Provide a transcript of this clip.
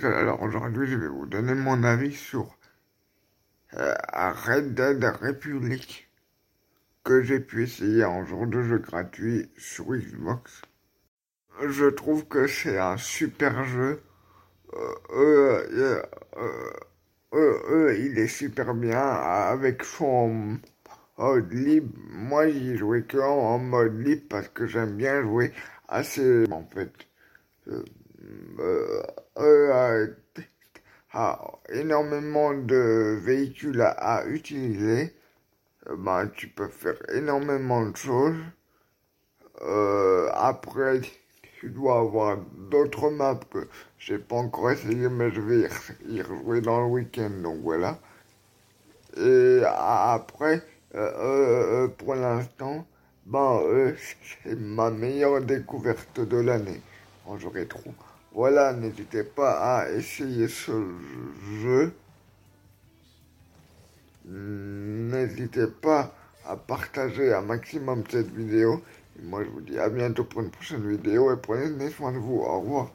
Alors aujourd'hui, je vais vous donner mon avis sur euh, Red Dead Republic que j'ai pu essayer en jour de jeu gratuit sur Xbox. Je trouve que c'est un super jeu. Euh, euh, il est super bien avec son mode libre. Moi, j'y joué que en mode libre parce que j'aime bien jouer assez en fait. Euh, euh, a énormément de véhicules à, utiliser, euh, ben, tu peux faire énormément de choses. après, tu dois avoir d'autres maps que j'ai pas encore essayé, mais je vais y rejouer dans le week-end, donc voilà. Et après, pour l'instant, ben, c'est ma meilleure découverte de l'année. Trop. Voilà, n'hésitez pas à essayer ce jeu. N'hésitez pas à partager un maximum cette vidéo. Et moi, je vous dis à bientôt pour une prochaine vidéo et prenez soin de vous. Au revoir.